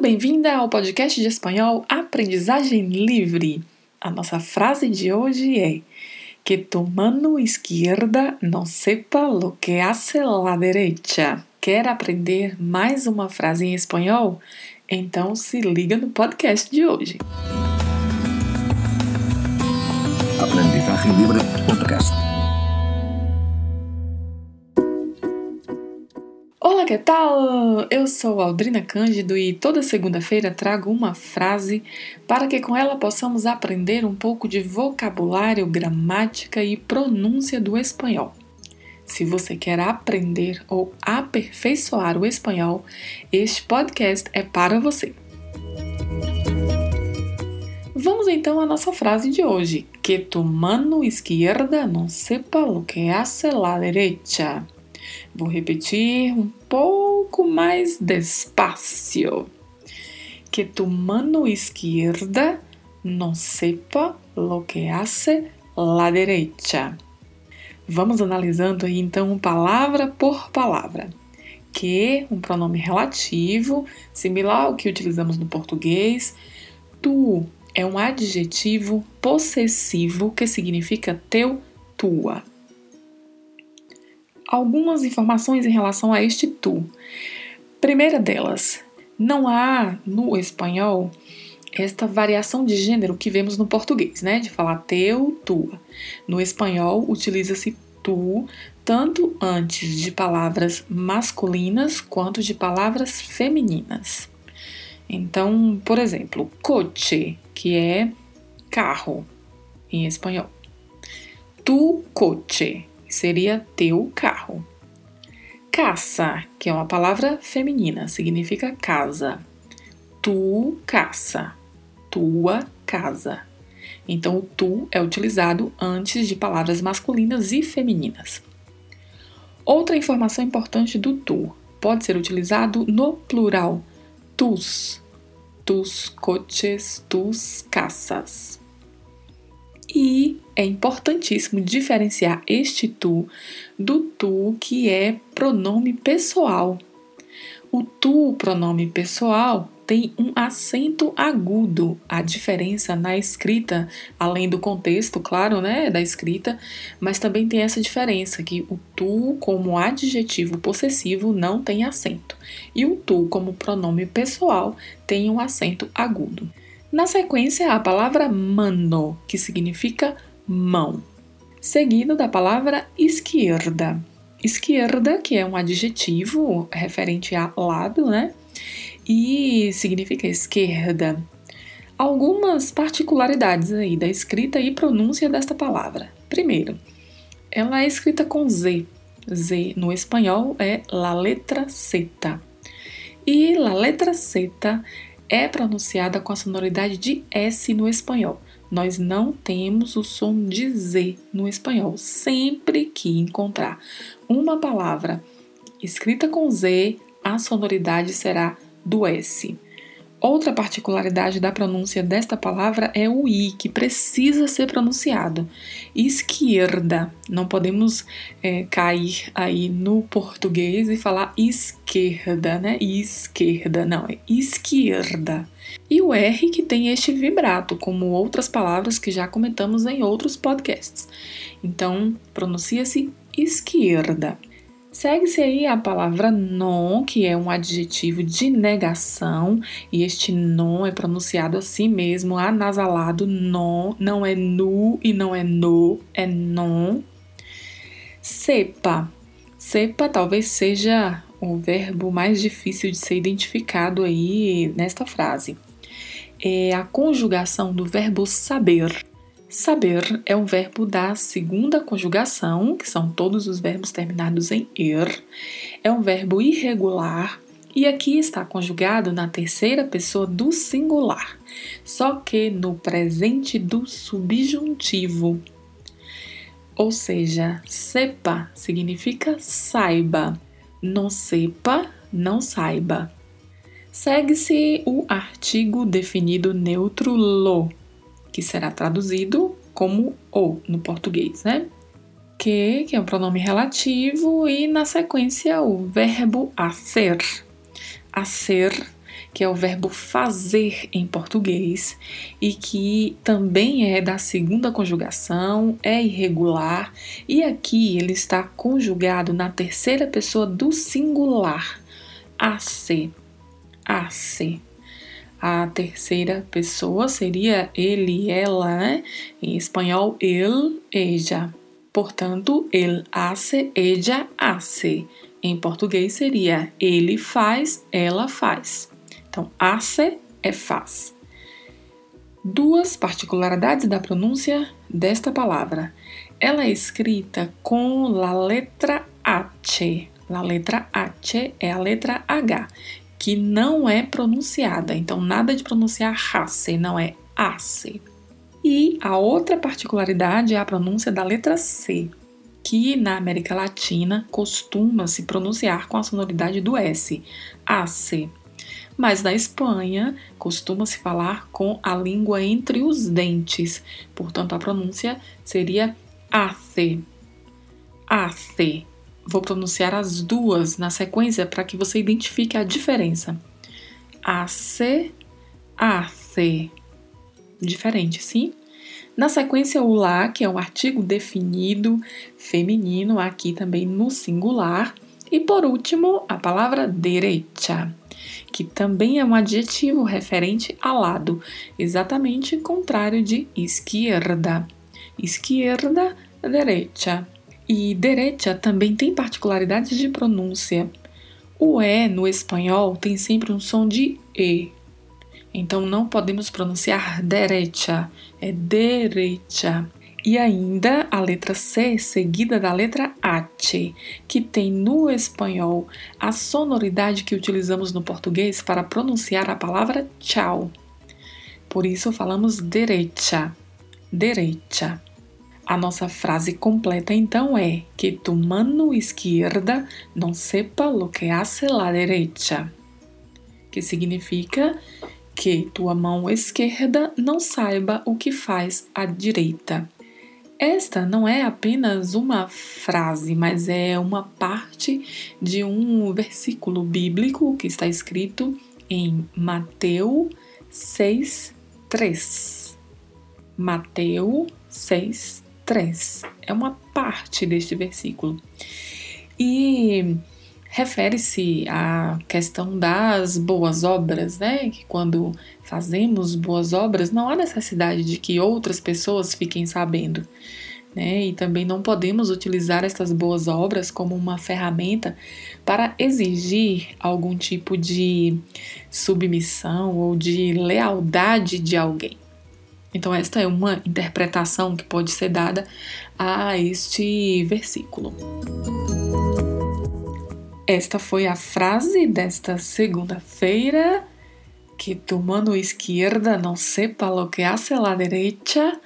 bem-vinda ao podcast de espanhol Aprendizagem Livre. A nossa frase de hoje é: Que tu mano izquierda não sepa lo que hace la derecha. Quer aprender mais uma frase em espanhol? Então se liga no podcast de hoje. Aprendizagem Livre Podcast. Que tal? Eu sou Aldrina Cândido e toda segunda-feira trago uma frase para que com ela possamos aprender um pouco de vocabulário, gramática e pronúncia do espanhol. Se você quer aprender ou aperfeiçoar o espanhol, este podcast é para você. Vamos então à nossa frase de hoje: Que tu mano izquierda não sepa lo que hace la derecha. Vou repetir um pouco mais despacio. Que tu mano izquierda no sepa lo que hace la derecha. Vamos analisando aí então palavra por palavra. Que, um pronome relativo, similar ao que utilizamos no português. Tu é um adjetivo possessivo que significa teu, tua algumas informações em relação a este tu. Primeira delas, não há no espanhol esta variação de gênero que vemos no português, né? De falar teu, tua. No espanhol, utiliza-se tu tanto antes de palavras masculinas quanto de palavras femininas. Então, por exemplo, coche, que é carro em espanhol. Tu coche, seria teu carro. Caça, que é uma palavra feminina, significa casa. Tu caça, tua casa. Então, o tu é utilizado antes de palavras masculinas e femininas. Outra informação importante do tu pode ser utilizado no plural, tus, tus coches, tus caças. E é importantíssimo diferenciar este tu do tu que é pronome pessoal. O tu, pronome pessoal, tem um acento agudo. A diferença na escrita, além do contexto, claro, né, da escrita, mas também tem essa diferença que o tu como adjetivo possessivo não tem acento e o tu como pronome pessoal tem um acento agudo. Na sequência, a palavra mano, que significa mão, seguido da palavra esquerda. Esquerda, que é um adjetivo referente a lado, né? E significa esquerda. Algumas particularidades aí da escrita e pronúncia desta palavra. Primeiro, ela é escrita com Z. Z no espanhol é la letra Z. E la letra Z é pronunciada com a sonoridade de S no espanhol. Nós não temos o som de Z no espanhol. Sempre que encontrar uma palavra escrita com Z, a sonoridade será do S. Outra particularidade da pronúncia desta palavra é o i, que precisa ser pronunciado. Esquerda. Não podemos é, cair aí no português e falar esquerda, né? Esquerda. Não, é esquerda. E o R que tem este vibrato, como outras palavras que já comentamos em outros podcasts. Então, pronuncia-se esquerda. Segue-se aí a palavra non, que é um adjetivo de negação, e este non é pronunciado assim mesmo, anasalado, non, não é nu e não é no, é non. Sepa. Sepa talvez seja o verbo mais difícil de ser identificado aí nesta frase. É a conjugação do verbo saber. Saber é um verbo da segunda conjugação, que são todos os verbos terminados em er. É um verbo irregular e aqui está conjugado na terceira pessoa do singular, só que no presente do subjuntivo. Ou seja, sepa significa saiba, não sepa, não saiba. Segue-se o artigo definido neutro lo que será traduzido como o no português, né? Que, que é um pronome relativo, e na sequência o verbo a ser. A ser, que é o verbo fazer em português e que também é da segunda conjugação, é irregular e aqui ele está conjugado na terceira pessoa do singular, AC. AC. A terceira pessoa seria ele, ela, né? Em espanhol, ele, ella. Portanto, ele hace, ella hace. Em português seria ele faz, ela faz. Então, hace é faz. Duas particularidades da pronúncia desta palavra. Ela é escrita com a letra H. A letra H é a letra H, que não é pronunciada. Então, nada de pronunciar race, não é ace. E a outra particularidade é a pronúncia da letra C, que na América Latina costuma se pronunciar com a sonoridade do S, AC. Mas na Espanha costuma se falar com a língua entre os dentes, portanto a pronúncia seria AC. AC. Vou pronunciar as duas na sequência para que você identifique a diferença. AC, AC. Diferente, sim? Na sequência, o lá, que é um artigo definido feminino, aqui também no singular. E por último, a palavra derecha, que também é um adjetivo referente a lado, exatamente contrário de esquerda. Esquerda, derecha. E derecha também tem particularidades de pronúncia. O E no espanhol tem sempre um som de E, então não podemos pronunciar derecha, é derecha. E ainda a letra C seguida da letra H, que tem no espanhol a sonoridade que utilizamos no português para pronunciar a palavra tchau. Por isso falamos derecha, derecha. A nossa frase completa então é que tu mano esquerda não sepa lo que hace la derecha, que significa que tua mão esquerda não saiba o que faz a direita. Esta não é apenas uma frase, mas é uma parte de um versículo bíblico que está escrito em Mateus 6, 3. Mateus 6, 3. É uma parte deste versículo. E refere-se à questão das boas obras, né? Que quando fazemos boas obras, não há necessidade de que outras pessoas fiquem sabendo. Né? E também não podemos utilizar essas boas obras como uma ferramenta para exigir algum tipo de submissão ou de lealdade de alguém. Então, esta é uma interpretação que pode ser dada a este versículo. Esta foi a frase desta segunda-feira. Que tu mano esquerda não sepa lo que hace la derecha.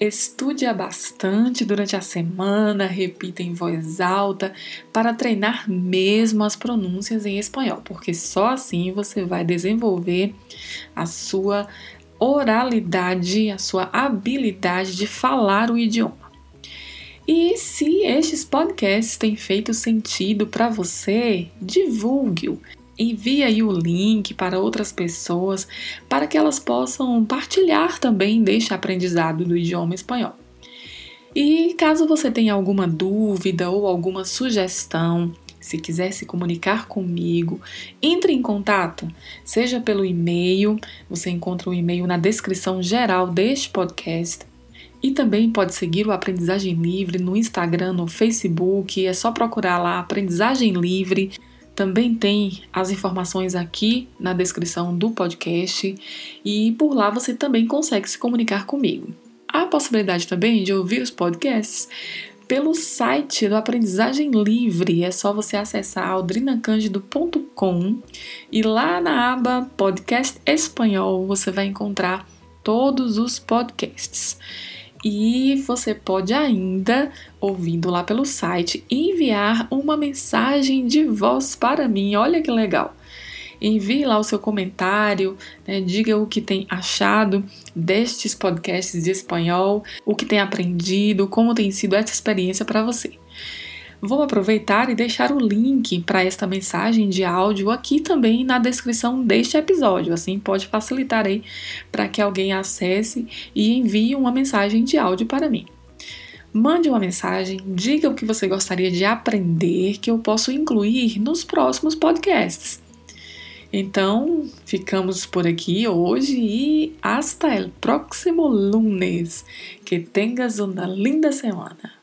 Estude bastante durante a semana, repita em voz alta para treinar mesmo as pronúncias em espanhol, porque só assim você vai desenvolver a sua oralidade, a sua habilidade de falar o idioma. E se estes podcasts têm feito sentido para você, divulgue-o. Envie aí o link para outras pessoas para que elas possam partilhar também deste aprendizado do idioma espanhol. E caso você tenha alguma dúvida ou alguma sugestão, se quiser se comunicar comigo, entre em contato, seja pelo e-mail, você encontra o e-mail na descrição geral deste podcast, e também pode seguir o Aprendizagem Livre no Instagram, no Facebook, é só procurar lá Aprendizagem Livre. Também tem as informações aqui na descrição do podcast. E por lá você também consegue se comunicar comigo. Há a possibilidade também de ouvir os podcasts pelo site do Aprendizagem Livre. É só você acessar aldrinacandido.com e lá na aba Podcast Espanhol você vai encontrar todos os podcasts. E você pode ainda, ouvindo lá pelo site, enviar uma mensagem de voz para mim. Olha que legal! Envie lá o seu comentário, né, diga o que tem achado destes podcasts de espanhol, o que tem aprendido, como tem sido essa experiência para você. Vou aproveitar e deixar o link para esta mensagem de áudio aqui também na descrição deste episódio, assim pode facilitar aí para que alguém acesse e envie uma mensagem de áudio para mim. Mande uma mensagem, diga o que você gostaria de aprender que eu posso incluir nos próximos podcasts. Então, ficamos por aqui hoje e hasta el próximo lunes. Que tengas uma linda semana.